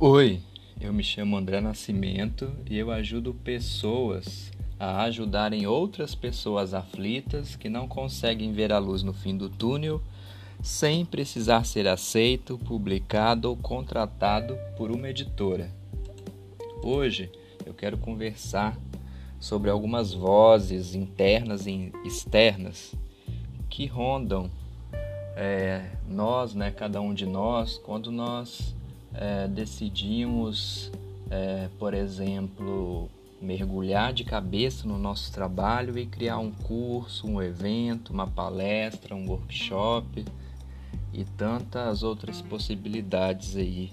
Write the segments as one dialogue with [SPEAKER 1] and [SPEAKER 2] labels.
[SPEAKER 1] Oi, eu me chamo André Nascimento e eu ajudo pessoas a ajudarem outras pessoas aflitas que não conseguem ver a luz no fim do túnel sem precisar ser aceito, publicado ou contratado por uma editora. Hoje eu quero conversar sobre algumas vozes internas e externas que rondam é, nós, né, cada um de nós, quando nós é, decidimos, é, por exemplo, mergulhar de cabeça no nosso trabalho e criar um curso, um evento, uma palestra, um workshop e tantas outras possibilidades aí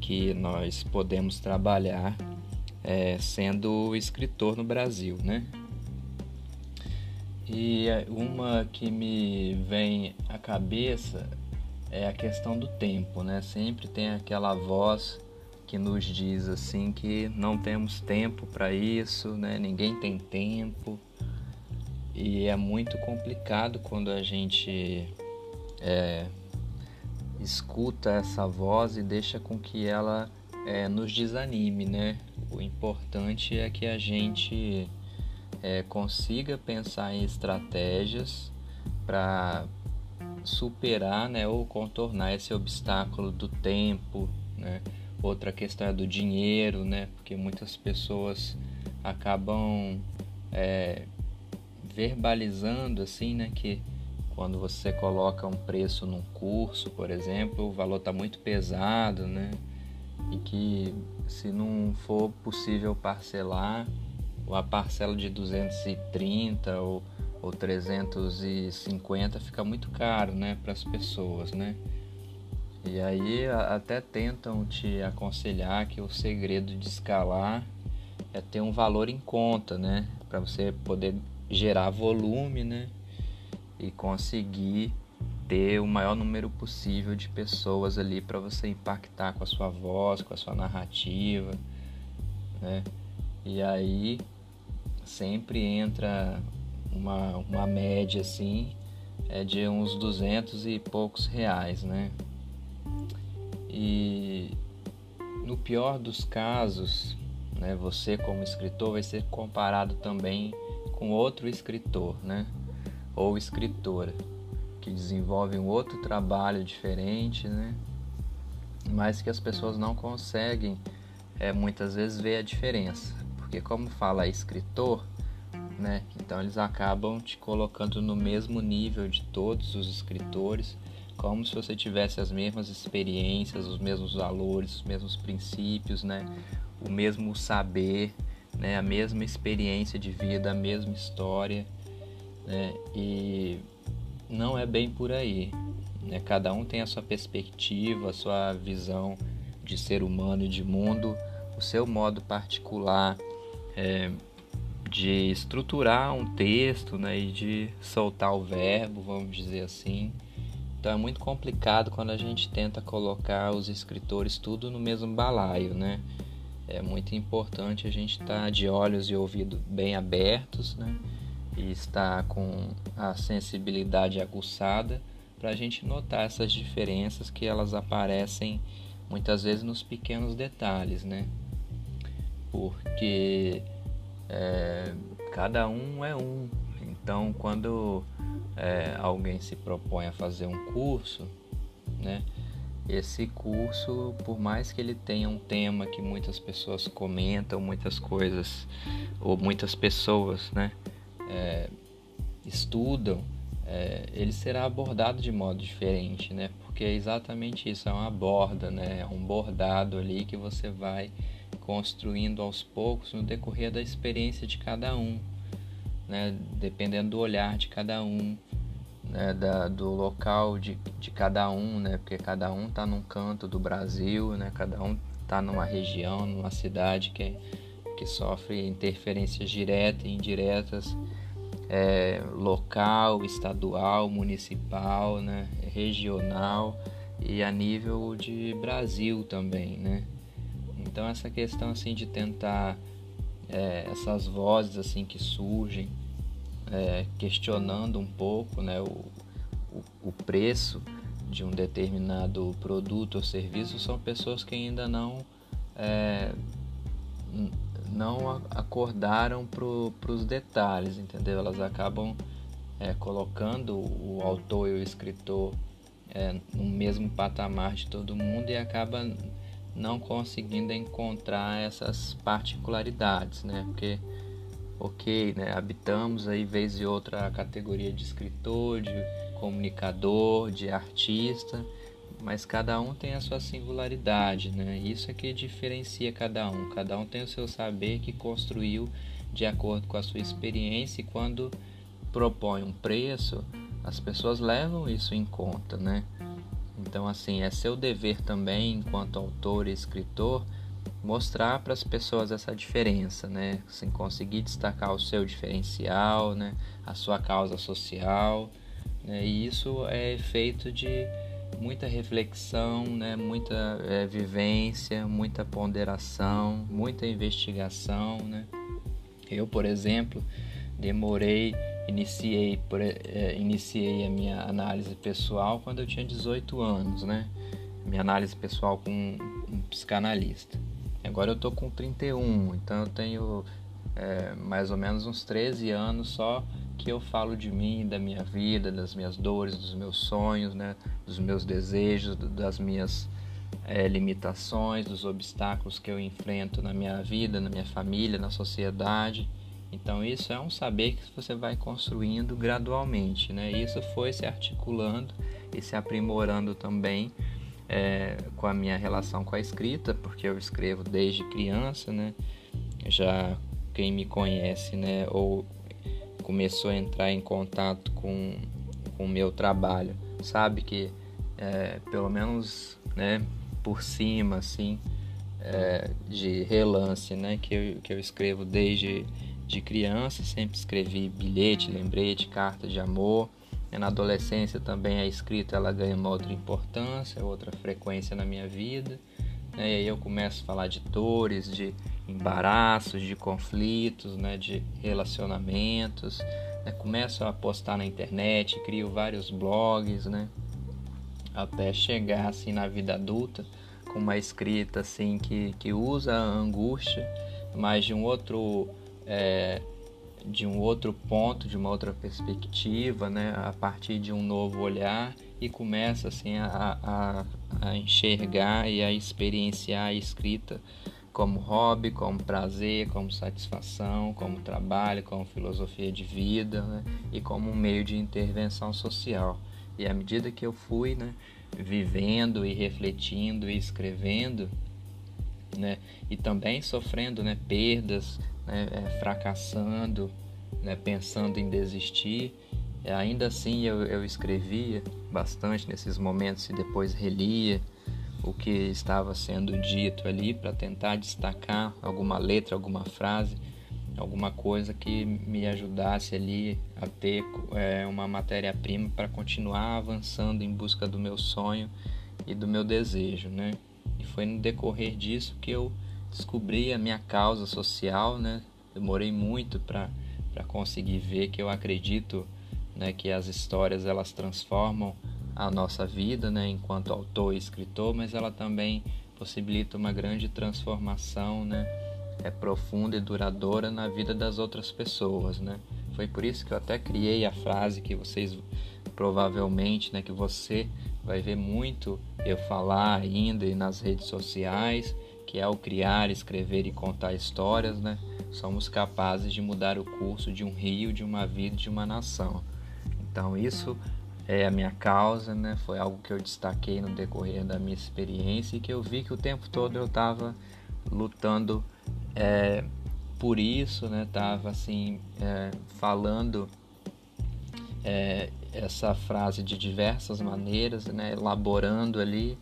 [SPEAKER 1] que nós podemos trabalhar é, sendo escritor no Brasil, né? E uma que me vem à cabeça é a questão do tempo, né? Sempre tem aquela voz que nos diz assim que não temos tempo para isso, né? Ninguém tem tempo. E é muito complicado quando a gente é, escuta essa voz e deixa com que ela é, nos desanime, né? O importante é que a gente é, consiga pensar em estratégias para superar né, ou contornar esse obstáculo do tempo. Né? Outra questão é do dinheiro, né? porque muitas pessoas acabam é, verbalizando assim, né, que quando você coloca um preço num curso, por exemplo, o valor está muito pesado, né? E que se não for possível parcelar, a parcela de 230 ou ou 350 fica muito caro, né, para as pessoas, né? E aí até tentam te aconselhar que o segredo de escalar é ter um valor em conta, né, para você poder gerar volume, né, e conseguir ter o maior número possível de pessoas ali para você impactar com a sua voz, com a sua narrativa, né? E aí sempre entra uma, uma média assim é de uns duzentos e poucos reais, né? E no pior dos casos, né, você como escritor vai ser comparado também com outro escritor, né? Ou escritora que desenvolve um outro trabalho diferente, né? Mas que as pessoas não conseguem é, muitas vezes ver a diferença, porque como fala escritor, né? Então eles acabam te colocando no mesmo nível de todos os escritores, como se você tivesse as mesmas experiências, os mesmos valores, os mesmos princípios, né? O mesmo saber, né? A mesma experiência de vida, a mesma história, né? E não é bem por aí, né? Cada um tem a sua perspectiva, a sua visão de ser humano e de mundo, o seu modo particular. É, de estruturar um texto né, e de soltar o verbo, vamos dizer assim. Então é muito complicado quando a gente tenta colocar os escritores tudo no mesmo balaio, né? É muito importante a gente estar tá de olhos e ouvidos bem abertos, né? E estar com a sensibilidade aguçada para a gente notar essas diferenças que elas aparecem muitas vezes nos pequenos detalhes, né? Porque é, cada um é um. Então, quando é, alguém se propõe a fazer um curso, né? Esse curso, por mais que ele tenha um tema que muitas pessoas comentam, muitas coisas, ou muitas pessoas, né? É, estudam, é, ele será abordado de modo diferente, né? Porque é exatamente isso, é uma borda, né? É um bordado ali que você vai construindo aos poucos no decorrer da experiência de cada um, né? dependendo do olhar de cada um, né? da, do local de, de cada um, né? porque cada um está num canto do Brasil, né? cada um está numa região, numa cidade que, que sofre interferências diretas e indiretas, é, local, estadual, municipal, né? regional e a nível de Brasil também, né? Então essa questão assim de tentar é, essas vozes assim que surgem é, questionando um pouco né, o, o, o, preço de um determinado produto ou serviço são pessoas que ainda não é, não acordaram para os detalhes, entendeu? Elas acabam é, colocando o autor e o escritor é, no mesmo patamar de todo mundo e acaba não conseguindo encontrar essas particularidades, né? Porque, ok, né? Habitamos aí vez e outra a categoria de escritor, de comunicador, de artista, mas cada um tem a sua singularidade, né? Isso é que diferencia cada um. Cada um tem o seu saber que construiu de acordo com a sua experiência e quando propõe um preço, as pessoas levam isso em conta, né? Então, assim, é seu dever também, enquanto autor e escritor, mostrar para as pessoas essa diferença, né? Assim, conseguir destacar o seu diferencial, né? A sua causa social, né? E isso é feito de muita reflexão, né? Muita é, vivência, muita ponderação, muita investigação, né? Eu, por exemplo, demorei iniciei, por, é, iniciei a minha análise pessoal quando eu tinha 18 anos, né? Minha análise pessoal com um psicanalista. Agora eu tô com 31, então eu tenho é, mais ou menos uns 13 anos só que eu falo de mim, da minha vida, das minhas dores, dos meus sonhos, né? Dos meus desejos, das minhas é, limitações, dos obstáculos que eu enfrento na minha vida, na minha família, na sociedade. Então isso é um saber que você vai construindo gradualmente, né? Isso foi se articulando e se aprimorando também é, com a minha relação com a escrita, porque eu escrevo desde criança, né? Já quem me conhece, né? Ou começou a entrar em contato com o meu trabalho, sabe que é, pelo menos, né? Por cima, assim, é, de relance, né? Que eu, que eu escrevo desde de criança, sempre escrevi bilhete, lembrete, carta de amor. Na adolescência também a escrita ela ganha uma outra importância, outra frequência na minha vida. Né? E aí eu começo a falar de dores, de embaraços, de conflitos, né? de relacionamentos. Né? Começo a postar na internet, crio vários blogs, né? até chegar assim na vida adulta com uma escrita assim que, que usa a angústia, mas de um outro é, de um outro ponto, de uma outra perspectiva, né, a partir de um novo olhar e começa assim a, a, a enxergar e a experienciar a escrita como hobby, como prazer, como satisfação, como trabalho, como filosofia de vida né, e como um meio de intervenção social. E à medida que eu fui né, vivendo e refletindo e escrevendo, né, e também sofrendo né, perdas, né, é, fracassando, né, pensando em desistir. Ainda assim eu, eu escrevia bastante nesses momentos e depois relia o que estava sendo dito ali para tentar destacar alguma letra, alguma frase, alguma coisa que me ajudasse ali a ter é, uma matéria-prima para continuar avançando em busca do meu sonho e do meu desejo, né? E foi no decorrer disso que eu descobri a minha causa social, né? Demorei muito para conseguir ver que eu acredito né, que as histórias elas transformam a nossa vida, né, enquanto autor e escritor, mas ela também possibilita uma grande transformação, né, é profunda e duradoura na vida das outras pessoas, né? Foi por isso que eu até criei a frase que vocês provavelmente, né, que você vai ver muito eu falar ainda e nas redes sociais, que é o criar, escrever e contar histórias, né? Somos capazes de mudar o curso de um rio, de uma vida, de uma nação. Então isso é a minha causa, né? Foi algo que eu destaquei no decorrer da minha experiência e que eu vi que o tempo todo eu estava lutando é, por isso, né? Tava assim é, falando é, essa frase de diversas maneiras, né? Elaborando ali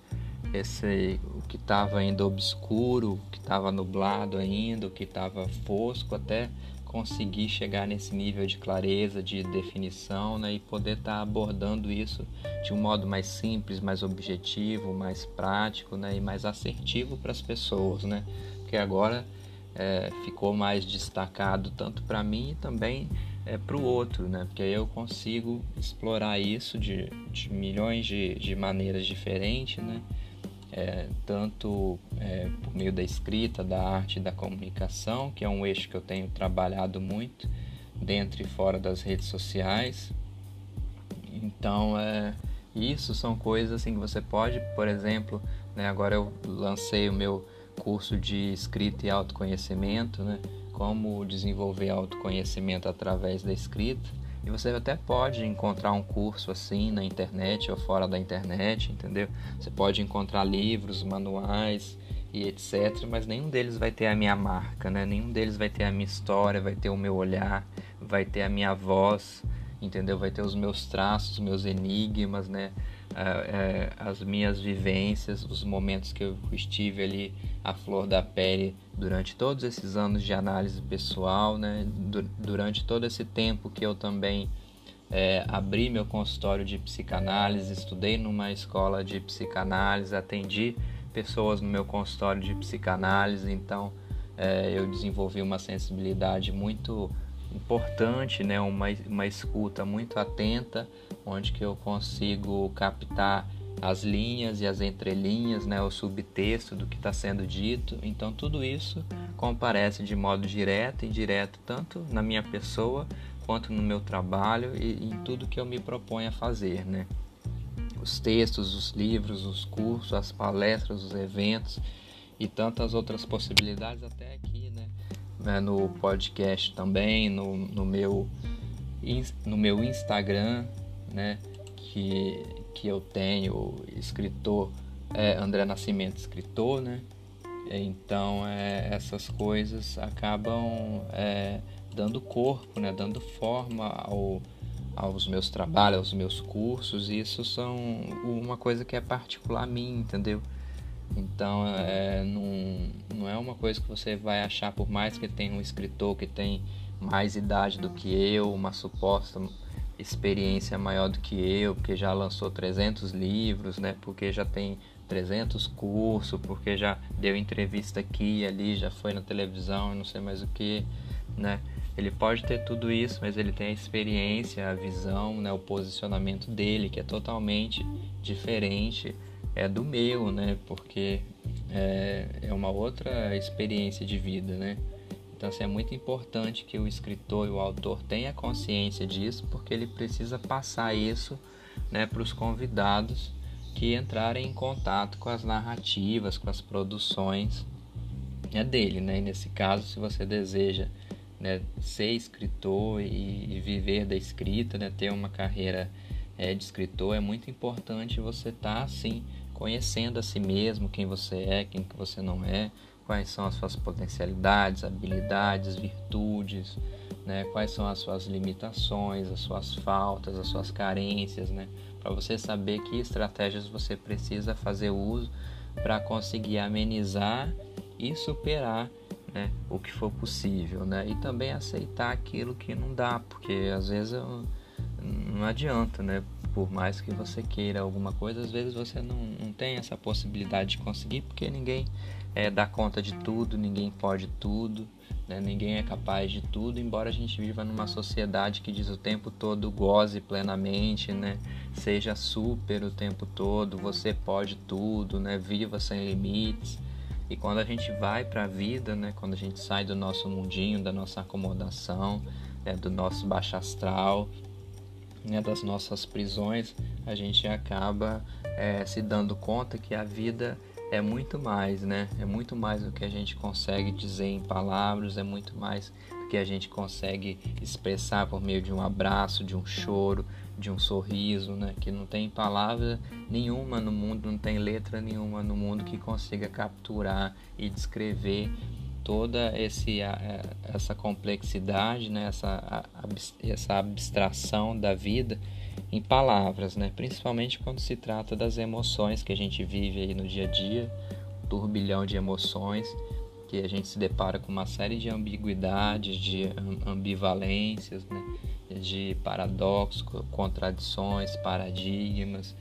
[SPEAKER 1] esse o que estava ainda obscuro, o que estava nublado ainda, o que estava fosco, até conseguir chegar nesse nível de clareza, de definição, né, e poder estar tá abordando isso de um modo mais simples, mais objetivo, mais prático, né, e mais assertivo para as pessoas, né, porque agora é, ficou mais destacado tanto para mim e também é, para o outro, né? Porque eu consigo explorar isso de, de milhões de, de maneiras diferentes, né? É, tanto é, por meio da escrita, da arte da comunicação, que é um eixo que eu tenho trabalhado muito dentro e fora das redes sociais. Então, é, isso são coisas assim que você pode, por exemplo, né, agora eu lancei o meu curso de escrita e autoconhecimento, né, como desenvolver autoconhecimento através da escrita. E você até pode encontrar um curso assim na internet ou fora da internet, entendeu? Você pode encontrar livros, manuais e etc, mas nenhum deles vai ter a minha marca, né? Nenhum deles vai ter a minha história, vai ter o meu olhar, vai ter a minha voz, entendeu? Vai ter os meus traços, meus enigmas, né? É, é, as minhas vivências, os momentos que eu estive ali à flor da pele durante todos esses anos de análise pessoal, né? durante todo esse tempo que eu também é, abri meu consultório de psicanálise, estudei numa escola de psicanálise, atendi pessoas no meu consultório de psicanálise, então é, eu desenvolvi uma sensibilidade muito importante, né? uma, uma escuta muito atenta, onde que eu consigo captar as linhas e as entrelinhas, né? o subtexto do que está sendo dito. Então tudo isso comparece de modo direto e indireto, tanto na minha pessoa quanto no meu trabalho e em tudo que eu me proponho a fazer. Né? Os textos, os livros, os cursos, as palestras, os eventos e tantas outras possibilidades até aqui, né? Né, no podcast também, no, no, meu, no meu Instagram, né, que, que eu tenho, escritor é, André Nascimento, escritor, né? Então é, essas coisas acabam é, dando corpo, né, dando forma ao, aos meus trabalhos, aos meus cursos, e isso são uma coisa que é particular a mim, entendeu? Então é, não, não é uma coisa que você vai achar, por mais que tenha um escritor que tem mais idade do que eu, uma suposta experiência maior do que eu, porque já lançou 300 livros, né? porque já tem 300 cursos, porque já deu entrevista aqui e ali, já foi na televisão, não sei mais o que, né? Ele pode ter tudo isso, mas ele tem a experiência, a visão, né, o posicionamento dele, que é totalmente diferente é do meu, né? Porque é, é uma outra experiência de vida, né? Então assim, é muito importante que o escritor e o autor tenha consciência disso, porque ele precisa passar isso né, para os convidados que entrarem em contato com as narrativas, com as produções é dele, né? E nesse caso, se você deseja né, ser escritor e, e, viver da escrita, né, ter uma carreira é, de escritor, é muito importante você estar tá, assim conhecendo a si mesmo, quem você é, quem que você não é, quais são as suas potencialidades, habilidades, virtudes, né? quais são as suas limitações, as suas faltas, as suas carências, né? para você saber que estratégias você precisa fazer uso para conseguir amenizar e superar né, o que for possível, né? E também aceitar aquilo que não dá, porque às vezes eu, não adianta, né? Por mais que você queira alguma coisa, às vezes você não, não tem essa possibilidade de conseguir, porque ninguém é, dá conta de tudo, ninguém pode tudo, né? ninguém é capaz de tudo, embora a gente viva numa sociedade que diz o tempo todo goze plenamente, né? seja super o tempo todo, você pode tudo, né? viva sem limites. E quando a gente vai para a vida, né? quando a gente sai do nosso mundinho, da nossa acomodação, né? do nosso baixo astral, né, das nossas prisões, a gente acaba é, se dando conta que a vida é muito mais, né? É muito mais do que a gente consegue dizer em palavras, é muito mais do que a gente consegue expressar por meio de um abraço, de um choro, de um sorriso, né? Que não tem palavra nenhuma no mundo, não tem letra nenhuma no mundo que consiga capturar e descrever toda esse, essa complexidade, né, essa, essa abstração da vida em palavras, né, principalmente quando se trata das emoções que a gente vive aí no dia a dia, turbilhão de emoções, que a gente se depara com uma série de ambiguidades, de ambivalências, né, de paradoxos, contradições, paradigmas,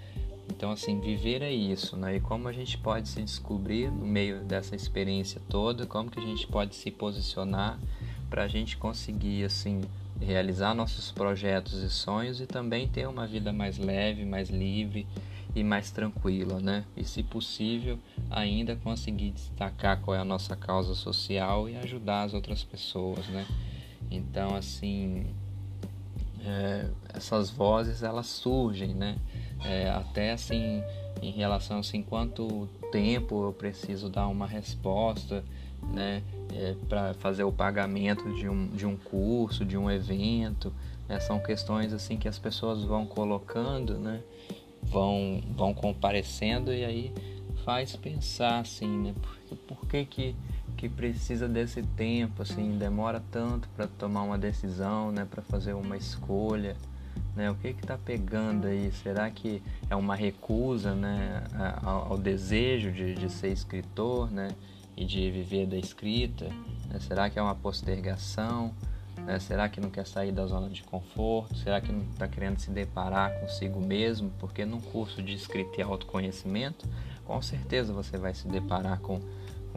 [SPEAKER 1] então, assim, viver é isso, né? E como a gente pode se descobrir no meio dessa experiência toda, como que a gente pode se posicionar para a gente conseguir, assim, realizar nossos projetos e sonhos e também ter uma vida mais leve, mais livre e mais tranquila, né? E se possível, ainda conseguir destacar qual é a nossa causa social e ajudar as outras pessoas, né? Então, assim, é, essas vozes elas surgem, né? É, até assim, em relação assim, quanto tempo eu preciso dar uma resposta, né? É, para fazer o pagamento de um, de um curso, de um evento, né? são questões assim que as pessoas vão colocando, né? Vão, vão comparecendo e aí faz pensar assim, né? Por, por que que que precisa desse tempo, assim, demora tanto para tomar uma decisão, né, para fazer uma escolha, né? O que que tá pegando aí? Será que é uma recusa, né, ao, ao desejo de, de ser escritor, né, e de viver da escrita? Né? Será que é uma postergação? Né? Será que não quer sair da zona de conforto? Será que não está querendo se deparar consigo mesmo? Porque num curso de escrita e autoconhecimento, com certeza você vai se deparar com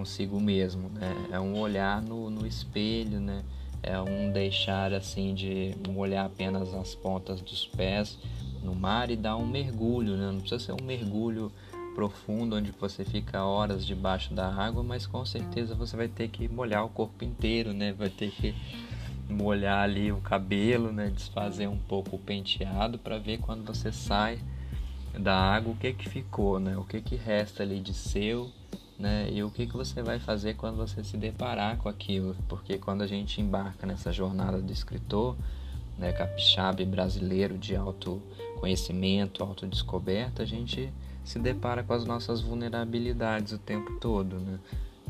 [SPEAKER 1] consigo mesmo, né? É um olhar no, no espelho, né? É um deixar assim de olhar apenas as pontas dos pés no mar e dar um mergulho, né? Não precisa ser um mergulho profundo onde você fica horas debaixo da água, mas com certeza você vai ter que molhar o corpo inteiro, né? Vai ter que molhar ali o cabelo, né? Desfazer um pouco o penteado para ver quando você sai da água o que que ficou, né? O que que resta ali de seu né? E o que, que você vai fazer quando você se deparar com aquilo? Porque quando a gente embarca nessa jornada do escritor, né, capixaba brasileiro de autoconhecimento, autodescoberta, a gente se depara com as nossas vulnerabilidades o tempo todo, né?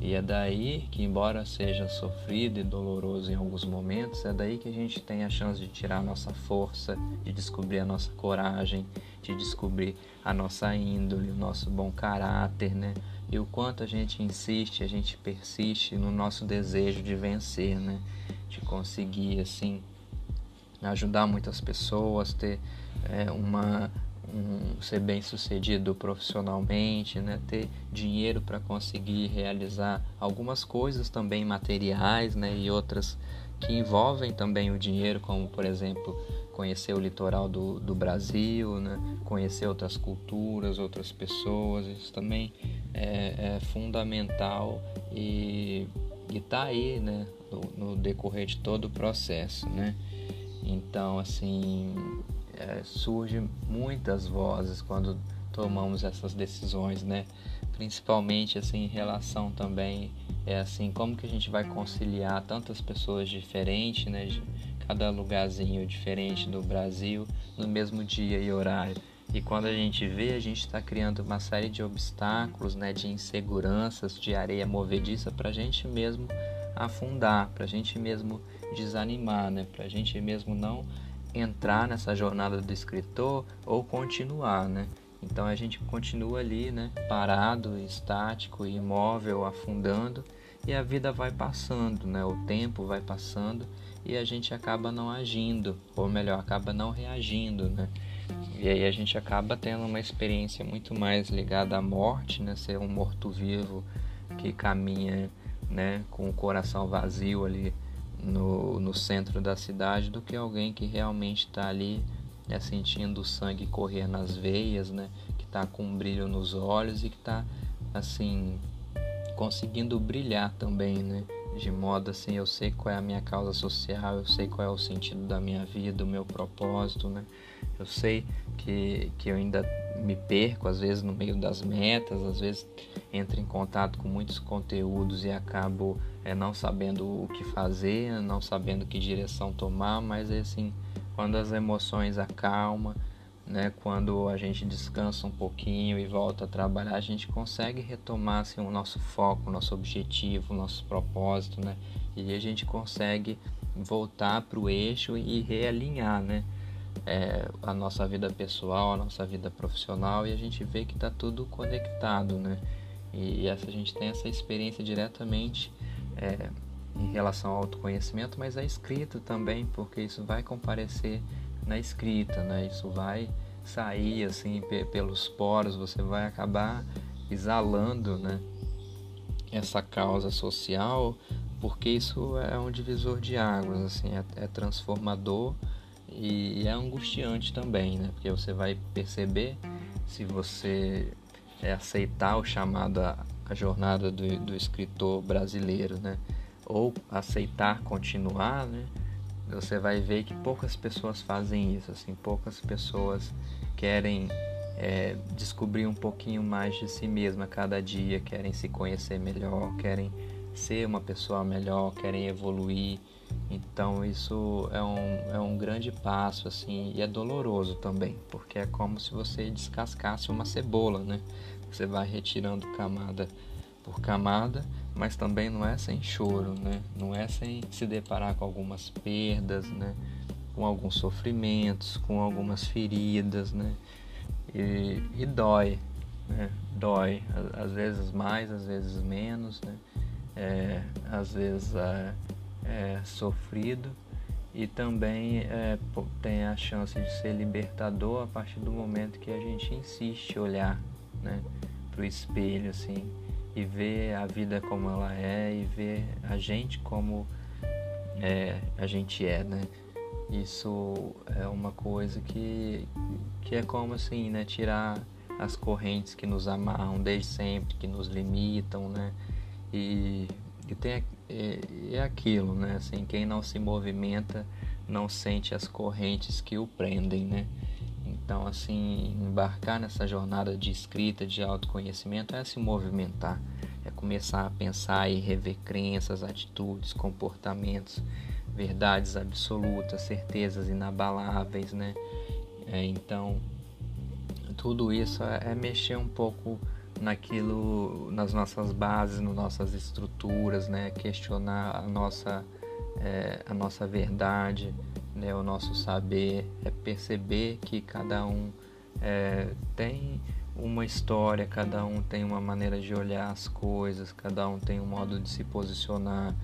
[SPEAKER 1] E é daí que, embora seja sofrido e doloroso em alguns momentos, é daí que a gente tem a chance de tirar a nossa força, de descobrir a nossa coragem, de descobrir a nossa índole, o nosso bom caráter, né? E o quanto a gente insiste, a gente persiste no nosso desejo de vencer, né? De conseguir assim ajudar muitas pessoas, ter é, uma um, ser bem sucedido profissionalmente, né? Ter dinheiro para conseguir realizar algumas coisas também materiais, né? E outras que envolvem também o dinheiro, como por exemplo conhecer o litoral do, do Brasil, né? conhecer outras culturas, outras pessoas, isso também é, é fundamental e está aí né? No, no, decorrer de todo o processo. Né? Então, assim, é, surgem muitas vozes quando tomamos essas decisões, né? principalmente assim em relação também é assim como que a gente vai conciliar tantas pessoas diferentes né? De cada lugarzinho diferente do Brasil no mesmo dia e horário. E quando a gente vê a gente está criando uma série de obstáculos né? De inseguranças de areia movediça para a gente mesmo afundar para a gente mesmo desanimar né? Para a gente mesmo não entrar nessa jornada do escritor ou continuar né então a gente continua ali, né, parado, estático, imóvel, afundando e a vida vai passando, né? O tempo vai passando e a gente acaba não agindo, ou melhor, acaba não reagindo, né? E aí a gente acaba tendo uma experiência muito mais ligada à morte, né? Ser um morto-vivo que caminha, né, com o coração vazio ali no, no centro da cidade do que alguém que realmente está ali é sentindo o sangue correr nas veias, né? Que está com um brilho nos olhos e que está assim conseguindo brilhar também, né? De modo assim, eu sei qual é a minha causa social, eu sei qual é o sentido da minha vida, o meu propósito, né? Eu sei que, que eu ainda me perco às vezes no meio das metas, às vezes entro em contato com muitos conteúdos e acabo é, não sabendo o que fazer, não sabendo que direção tomar, mas é assim, quando as emoções acalmam, né, quando a gente descansa um pouquinho e volta a trabalhar, a gente consegue retomar assim, o nosso foco, o nosso objetivo, o nosso propósito, né? E a gente consegue voltar para o eixo e realinhar, né? É, a nossa vida pessoal, a nossa vida profissional e a gente vê que está tudo conectado, né? E, essa, a gente tem essa experiência diretamente é, em relação ao autoconhecimento, mas a escrita também, porque isso vai comparecer na escrita, né? Isso vai sair assim pelos poros, você vai acabar exalando, né? Essa causa social porque isso é um divisor de águas, assim, é, é transformador e, e é angustiante também, né? Porque você vai perceber se você é, aceitar o chamado a, a jornada do, do escritor brasileiro, né? Ou aceitar continuar, né? Você vai ver que poucas pessoas fazem isso, assim, poucas pessoas querem é, descobrir um pouquinho mais de si mesma cada dia, querem se conhecer melhor, querem ser uma pessoa melhor, querem evoluir. Então isso é um, é um grande passo assim e é doloroso também, porque é como se você descascasse uma cebola, né? Você vai retirando camada por camada, mas também não é sem choro, né? Não é sem se deparar com algumas perdas, né? Com alguns sofrimentos, com algumas feridas, né? E, e dói, né? Dói, às vezes mais, às vezes menos, né? É, às vezes é, é sofrido e também é, tem a chance de ser libertador a partir do momento que a gente insiste olhar né, para o espelho assim e ver a vida como ela é e ver a gente como é, a gente é, né? Isso é uma coisa que, que é como assim, né? Tirar as correntes que nos amarram desde sempre, que nos limitam, né? E, e tem é, é aquilo, né? Assim, quem não se movimenta não sente as correntes que o prendem, né? Então, assim, embarcar nessa jornada de escrita, de autoconhecimento, é se movimentar, é começar a pensar e rever crenças, atitudes, comportamentos, verdades absolutas, certezas inabaláveis, né? É, então, tudo isso é, é mexer um pouco naquilo, nas nossas bases, nas nossas estruturas, né? Questionar a nossa, é, a nossa verdade, né, o nosso saber, é perceber que cada um é, tem uma história, cada um tem uma maneira de olhar as coisas, cada um tem um modo de se posicionar,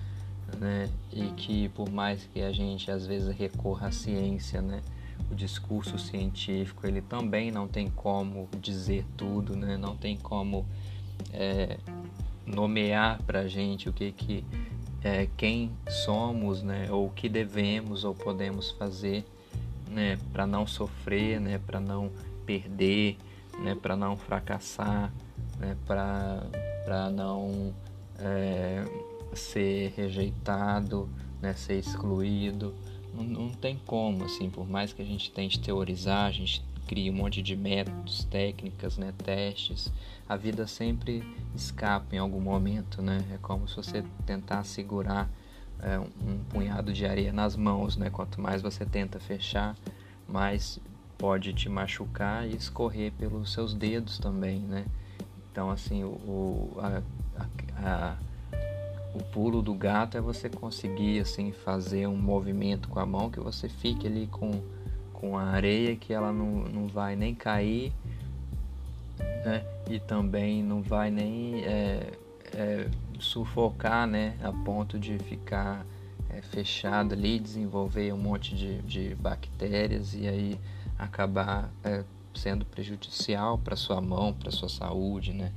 [SPEAKER 1] né? E que por mais que a gente às vezes recorra à ciência, né? O discurso científico ele também não tem como dizer tudo, né? Não tem como é, nomear para gente o que que é, quem somos, né, ou o que devemos ou podemos fazer, né, para não sofrer, né, para não perder, né, para não fracassar, né, para não é, ser rejeitado, né, ser excluído. Não, não tem como, assim, por mais que a gente tente teorizar, a gente cria um monte de métodos, técnicas, né, testes, a vida sempre escapa em algum momento, né? É como se você tentar segurar é, um punhado de areia nas mãos, né? Quanto mais você tenta fechar, mais pode te machucar e escorrer pelos seus dedos também, né? Então, assim, o, a, a, a, o pulo do gato é você conseguir, assim, fazer um movimento com a mão que você fique ali com, com a areia que ela não, não vai nem cair né? E também não vai nem é, é, sufocar, né? A ponto de ficar é, fechado ali, desenvolver um monte de, de bactérias e aí acabar é, sendo prejudicial para sua mão, para sua saúde, né?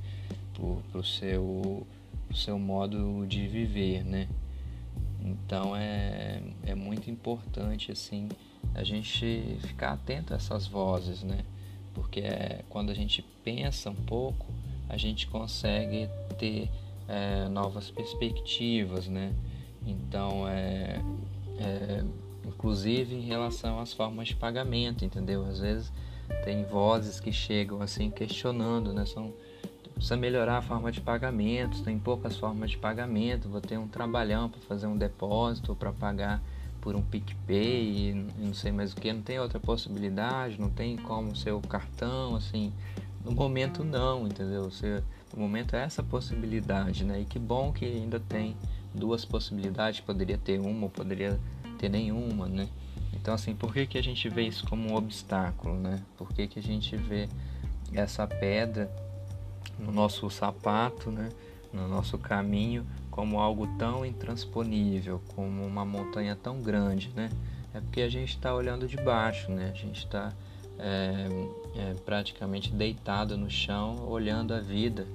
[SPEAKER 1] Para o seu, seu modo de viver, né? Então é, é muito importante assim a gente ficar atento a essas vozes, né? porque é, quando a gente pensa um pouco, a gente consegue ter é, novas perspectivas, né? Então, é, é, inclusive em relação às formas de pagamento, entendeu? Às vezes tem vozes que chegam assim questionando, né? São, precisa melhorar a forma de pagamento, tem poucas formas de pagamento, vou ter um trabalhão para fazer um depósito para pagar por um PicPay não sei mais o que, não tem outra possibilidade, não tem como ser o cartão, assim, no momento não, entendeu? Você, no momento é essa possibilidade, né? E que bom que ainda tem duas possibilidades, poderia ter uma ou poderia ter nenhuma, né? Então assim, por que, que a gente vê isso como um obstáculo, né? Por que, que a gente vê essa pedra no nosso sapato, né? No nosso caminho como algo tão intransponível, como uma montanha tão grande, né? É porque a gente está olhando de baixo, né? A gente está é, é, praticamente deitado no chão, olhando a vida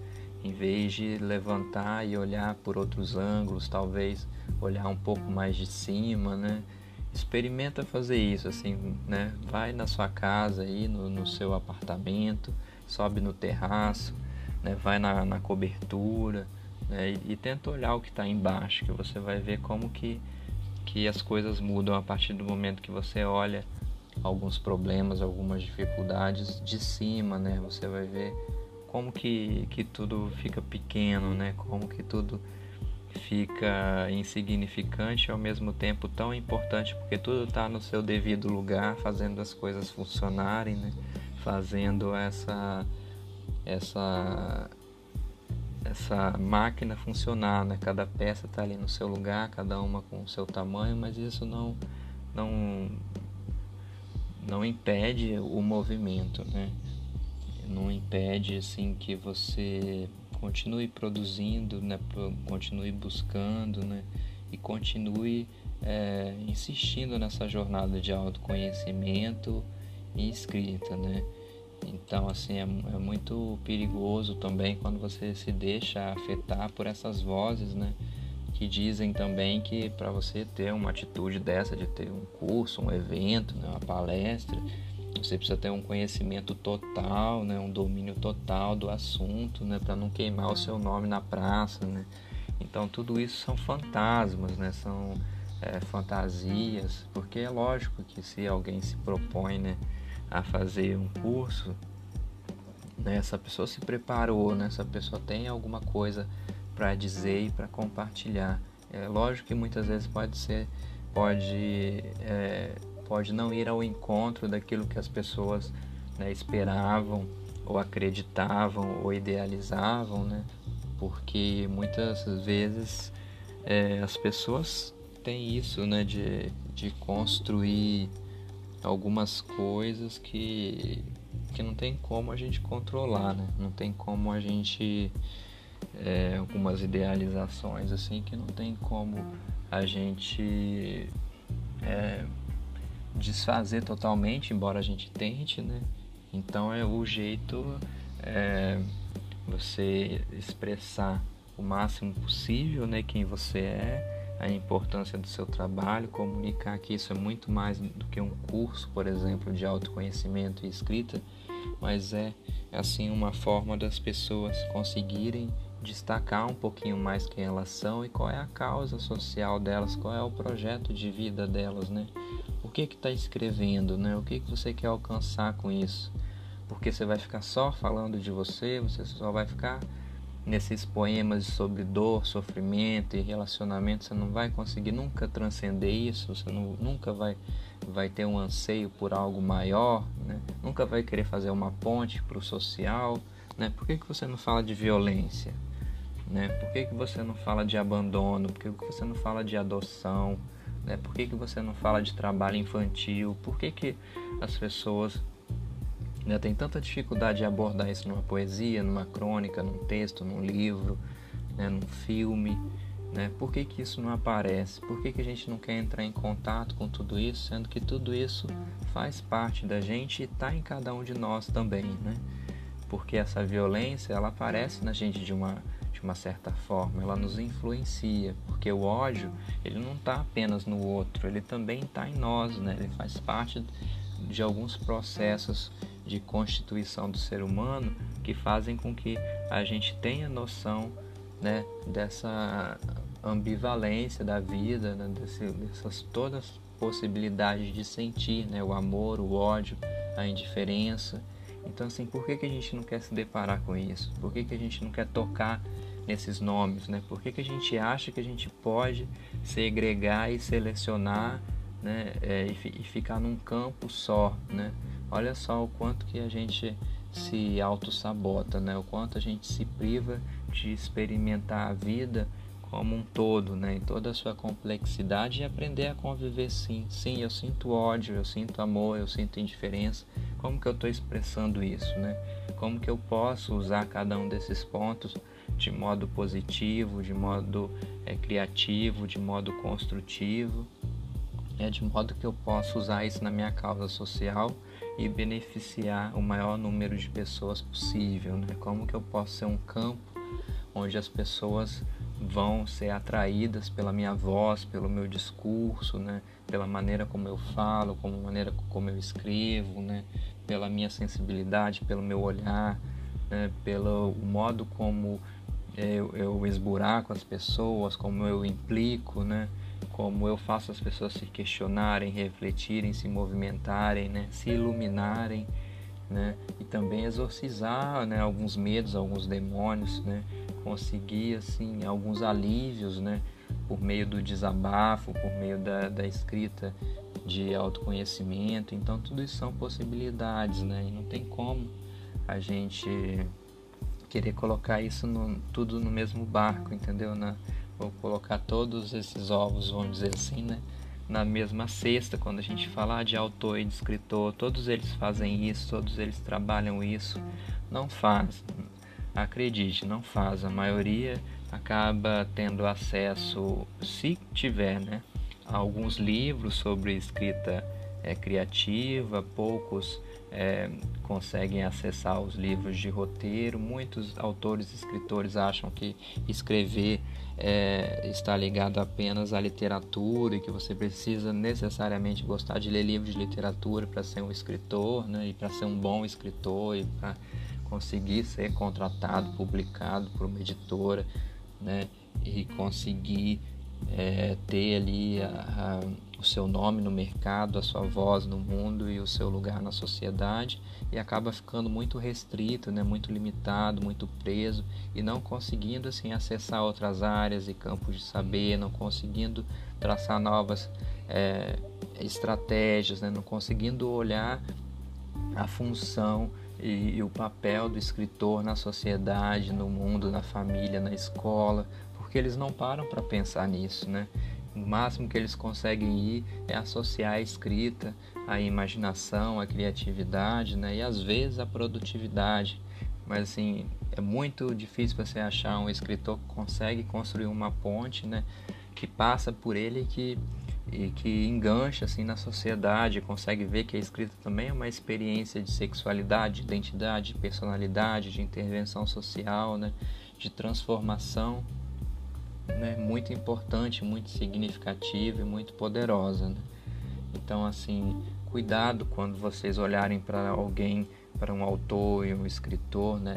[SPEAKER 1] em vez de levantar e olhar por outros ângulos, talvez olhar um pouco mais de cima, né? Experimenta fazer isso, assim, né? Vai na sua casa aí, no, no seu apartamento, sobe no terraço, né? vai na, na cobertura né? e, e, tenta olhar o que está embaixo, que você vai ver como que, que as coisas mudam a partir do momento que você olha alguns problemas, algumas dificuldades de cima, né? Você vai ver como que, que tudo fica pequeno, né? Como que tudo fica insignificante e ao mesmo tempo tão importante, porque tudo está no seu devido lugar, fazendo as coisas funcionarem, né? Fazendo essa essa essa máquina funcionar, né? Cada peça está ali no seu lugar, cada uma com o seu tamanho, mas isso não não não impede o movimento, né? Não impede assim que você continue produzindo, né? Continue buscando, né? E continue é, insistindo nessa jornada de autoconhecimento e escrita, né? Então, assim, é, é muito perigoso também quando você se deixa afetar por essas vozes, né? que dizem também que para você ter uma atitude dessa de ter um curso, um evento, né, uma palestra, você precisa ter um conhecimento total, né, um domínio total do assunto, né, para não queimar o seu nome na praça, né. Então tudo isso são fantasmas, né, são é, fantasias, porque é lógico que se alguém se propõe, né, a fazer um curso, né, essa pessoa se preparou, né, essa pessoa tem alguma coisa para dizer e para compartilhar. É lógico que muitas vezes pode ser, pode, é, pode não ir ao encontro daquilo que as pessoas né, esperavam ou acreditavam ou idealizavam, né? Porque muitas vezes é, as pessoas têm isso, né, de, de construir algumas coisas que, que não tem como a gente controlar, né? Não tem como a gente é, algumas idealizações assim que não tem como a gente é, desfazer totalmente, embora a gente tente, né? Então é o jeito é, você expressar o máximo possível, né? Quem você é, a importância do seu trabalho, comunicar que isso é muito mais do que um curso, por exemplo, de autoconhecimento e escrita, mas é assim uma forma das pessoas conseguirem destacar um pouquinho mais quem elas são e qual é a causa social delas, qual é o projeto de vida delas, né? O que que está escrevendo, né? O que que você quer alcançar com isso? Porque você vai ficar só falando de você, você só vai ficar nesses poemas sobre dor, sofrimento e relacionamento, você não vai conseguir nunca transcender isso, você não, nunca vai, vai ter um anseio por algo maior, né? nunca vai querer fazer uma ponte para o social. Né? Por que, que você não fala de violência? Né? Por que, que você não fala de abandono? Por que, que você não fala de adoção? Né? Por que, que você não fala de trabalho infantil? Por que, que as pessoas né, têm tanta dificuldade de abordar isso numa poesia, numa crônica, num texto, num livro, né, num filme? Né? Por que, que isso não aparece? Por que, que a gente não quer entrar em contato com tudo isso, sendo que tudo isso faz parte da gente e está em cada um de nós também, né? Porque essa violência, ela aparece na gente de uma de uma certa forma, ela nos influencia, porque o ódio ele não está apenas no outro, ele também está em nós, né? Ele faz parte de alguns processos de constituição do ser humano que fazem com que a gente tenha noção, né, dessa ambivalência da vida, né, desse, dessas todas possibilidades de sentir, né, o amor, o ódio, a indiferença. Então, assim, por que, que a gente não quer se deparar com isso? Por que, que a gente não quer tocar nesses nomes, né? Por que, que a gente acha que a gente pode segregar e selecionar, né? É, e, e, ficar num campo só, né? Olha só o quanto que a gente se auto-sabota, né? O quanto a gente se priva de experimentar a vida como um todo, né? Em toda a sua complexidade e aprender a conviver sim. Sim, eu sinto ódio, eu sinto amor, eu sinto indiferença. Como que eu estou expressando isso, né? Como que eu posso usar cada um desses pontos de modo positivo, de modo é, criativo, de modo construtivo, é, de modo que eu possa usar isso na minha causa social e beneficiar o maior número de pessoas possível, né? Como que eu posso ser um campo onde as pessoas vão ser atraídas pela minha voz, pelo meu discurso, né? Pela maneira como eu falo, como maneira como eu escrevo, né? Pela minha sensibilidade, pelo meu olhar, né? pelo modo como eu, eu esburaco as pessoas, como eu implico, né? Como eu faço as pessoas se questionarem, refletirem, se movimentarem, né? Se iluminarem, né? E também exorcizar, né? Alguns medos, alguns demônios, né? Conseguir, assim, alguns alívios, né? Por meio do desabafo, por meio da, da escrita de autoconhecimento. Então, tudo isso são possibilidades, né? E não tem como a gente querer colocar isso no, tudo no mesmo barco, entendeu? Na, ou colocar todos esses ovos, vamos dizer assim, né? Na mesma cesta, quando a gente falar de autor e de escritor, todos eles fazem isso, todos eles trabalham isso. Não faz, acredite, não faz. A maioria acaba tendo acesso, se tiver, né? A alguns livros sobre escrita é, criativa, poucos é, conseguem acessar os livros de roteiro. Muitos autores e escritores acham que escrever é, está ligado apenas à literatura e que você precisa necessariamente gostar de ler livros de literatura para ser um escritor, né? E para ser um bom escritor e para conseguir ser contratado, publicado por uma editora, né? E conseguir é, ter ali a, a, o seu nome no mercado, a sua voz no mundo e o seu lugar na sociedade e acaba ficando muito restrito, né, muito limitado, muito preso e não conseguindo assim acessar outras áreas e campos de saber, não conseguindo traçar novas é, estratégias, né, não conseguindo olhar a função e, e o papel do escritor na sociedade, no mundo, na família, na escola, porque eles não param para pensar nisso, né? O máximo que eles conseguem ir é associar a escrita à imaginação, à criatividade, né? E às vezes à produtividade. Mas assim, é muito difícil você achar um escritor que consegue construir uma ponte, né? Que passa por ele e que e que engancha assim na sociedade, consegue ver que a escrita também é uma experiência de sexualidade, de identidade, de personalidade, de intervenção social, né, de transformação né, muito importante, muito significativa e muito poderosa. Né? Então, assim, cuidado quando vocês olharem para alguém, para um autor e um escritor, né,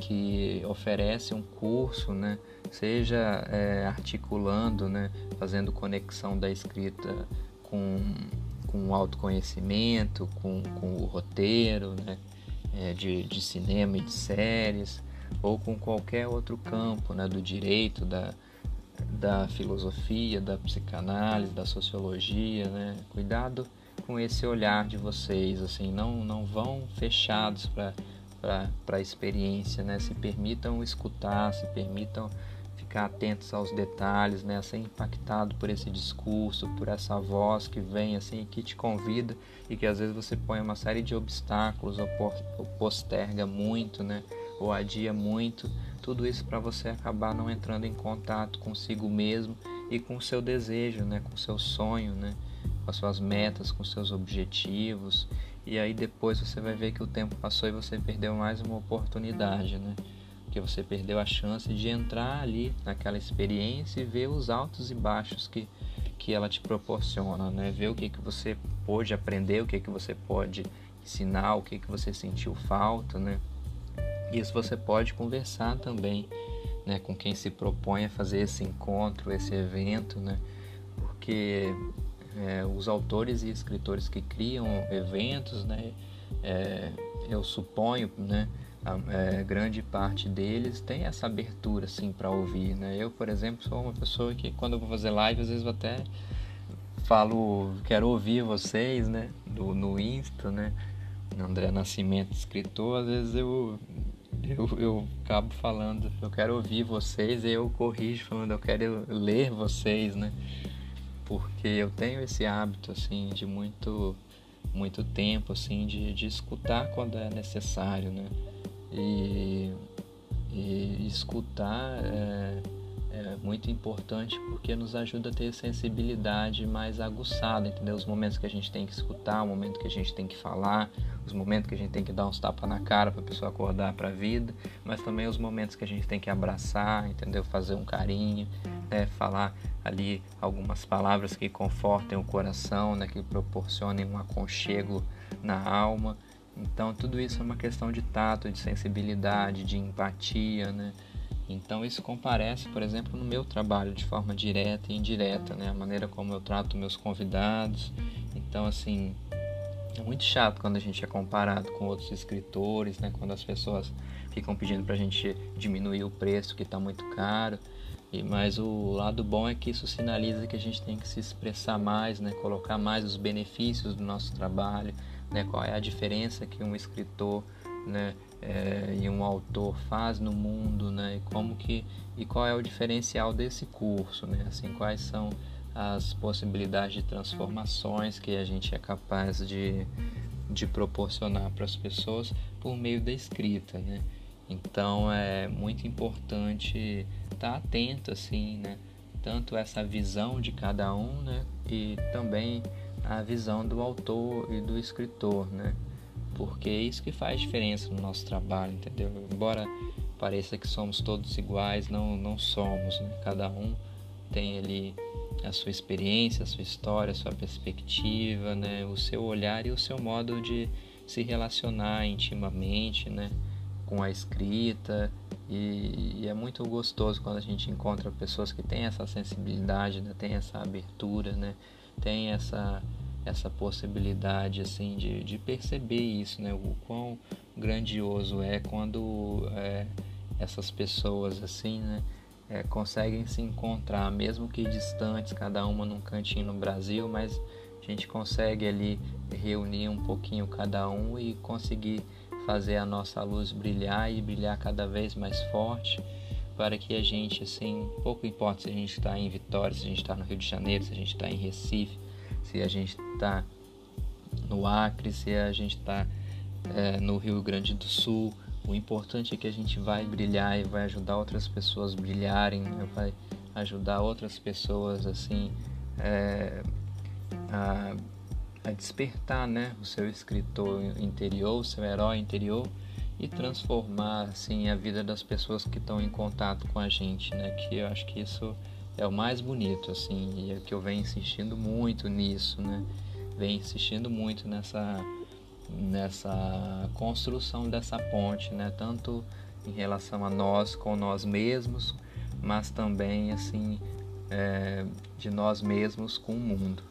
[SPEAKER 1] que oferece um curso, né, seja é, articulando, né, fazendo conexão da escrita com, com o autoconhecimento, com, com o roteiro, né, é, de, de cinema e de séries, ou com qualquer outro campo, né, do direito, da, da filosofia, da psicanálise, da sociologia, né? Cuidado com esse olhar de vocês, assim, não, não vão fechados para a experiência, né? Se permitam escutar, se permitam ficar atentos aos detalhes, né? Ser impactado por esse discurso, por essa voz que vem assim, que te convida e que às vezes você põe uma série de obstáculos ou posterga muito, né? Ou adia muito tudo isso para você acabar não entrando em contato consigo mesmo e com o seu desejo, né, com o seu sonho, né, com as suas metas, com seus objetivos. E aí depois você vai ver que o tempo passou e você perdeu mais uma oportunidade, né? Porque você perdeu a chance de entrar ali naquela experiência e ver os altos e baixos que, que ela te proporciona, né? Ver o que, que você pôde aprender, o que, que você pode ensinar, o que, que você sentiu falta, né? Isso você pode conversar também né, com quem se propõe a fazer esse encontro, esse evento, né? porque é, os autores e escritores que criam eventos, né, é, eu suponho, né, a é, grande parte deles tem essa abertura assim para ouvir, né? Eu, por exemplo, sou uma pessoa que quando eu vou fazer live, às vezes eu até falo, quero ouvir vocês, né, do, no Insta, né? André Nascimento, escritor, às vezes eu eu, eu acabo falando, eu quero ouvir vocês, e eu corrijo falando, eu quero ler vocês, né? Porque eu tenho esse hábito, assim, de muito, muito tempo, assim, de, de escutar quando é necessário, né? E, e escutar é, é muito importante porque nos ajuda a ter sensibilidade mais aguçada, entendeu? Os momentos que a gente tem que escutar, o momento que a gente tem que falar, os momentos que a gente tem que dar uns tapas na cara para a pessoa acordar para a vida, mas também os momentos que a gente tem que abraçar, entendeu? Fazer um carinho, né? falar ali algumas palavras que confortem o coração, né? que proporcionem um aconchego na alma. Então, tudo isso é uma questão de tato, de sensibilidade, de empatia, né? Então isso comparece, por exemplo, no meu trabalho de forma direta e indireta, né? A maneira como eu trato meus convidados. Então assim, é muito chato quando a gente é comparado com outros escritores, né? Quando as pessoas ficam pedindo para a gente diminuir o preço que está muito caro. E mas o lado bom é que isso sinaliza que a gente tem que se expressar mais, né? Colocar mais os benefícios do nosso trabalho, né? Qual é a diferença que um escritor, né? é, e um autor faz no mundo, né? E como que e qual é o diferencial desse curso, né? Assim, quais são as possibilidades de transformações que a gente é capaz de, de proporcionar para as pessoas por meio da escrita, né? Então é muito importante estar atento assim, né? Tanto essa visão de cada um, né? E também a visão do autor e do escritor, né? porque é isso que faz diferença no nosso trabalho, entendeu? Embora pareça que somos todos iguais, não, não somos, né? Cada um tem ali a sua experiência, a sua história, a sua perspectiva, né? O seu olhar e o seu modo de se relacionar intimamente, né? Com a escrita e, e é muito gostoso quando a gente encontra pessoas que têm essa sensibilidade, né? Tem essa abertura, né? Tem essa essa possibilidade assim de, de perceber isso, né? O quão grandioso é quando é, essas pessoas assim, né? É, conseguem se encontrar, mesmo que distantes, cada uma num cantinho no Brasil, mas a gente consegue ali reunir um pouquinho cada um e conseguir fazer a nossa luz brilhar e brilhar cada vez mais forte para que a gente, assim, pouco importa se a gente está em Vitória, se a gente está no Rio de Janeiro, se a gente está em Recife, se a gente está no Acre, se a gente está é, no Rio Grande do Sul. O importante é que a gente vai brilhar e vai ajudar outras pessoas a brilharem, né? vai ajudar outras pessoas assim é, a, a, despertar, né, o seu escritor interior, o seu herói interior e transformar assim a vida das pessoas que estão em contato com a gente, né? Que eu acho que isso é o mais bonito, assim, e é que eu venho insistindo muito nisso, né? Venho insistindo muito nessa, nessa construção dessa ponte, né? Tanto em relação a nós com nós mesmos, mas também, assim, é, de nós mesmos com o mundo.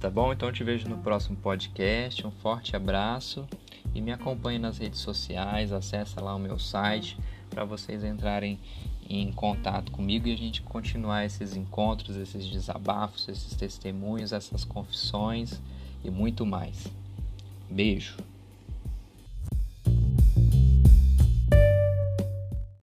[SPEAKER 1] Tá bom? Então eu te vejo no próximo podcast. Um forte abraço e me acompanhe nas redes sociais. Acesse lá o meu site para vocês entrarem em contato comigo e a gente continuar esses encontros, esses desabafos, esses testemunhos, essas confissões e muito mais. Beijo.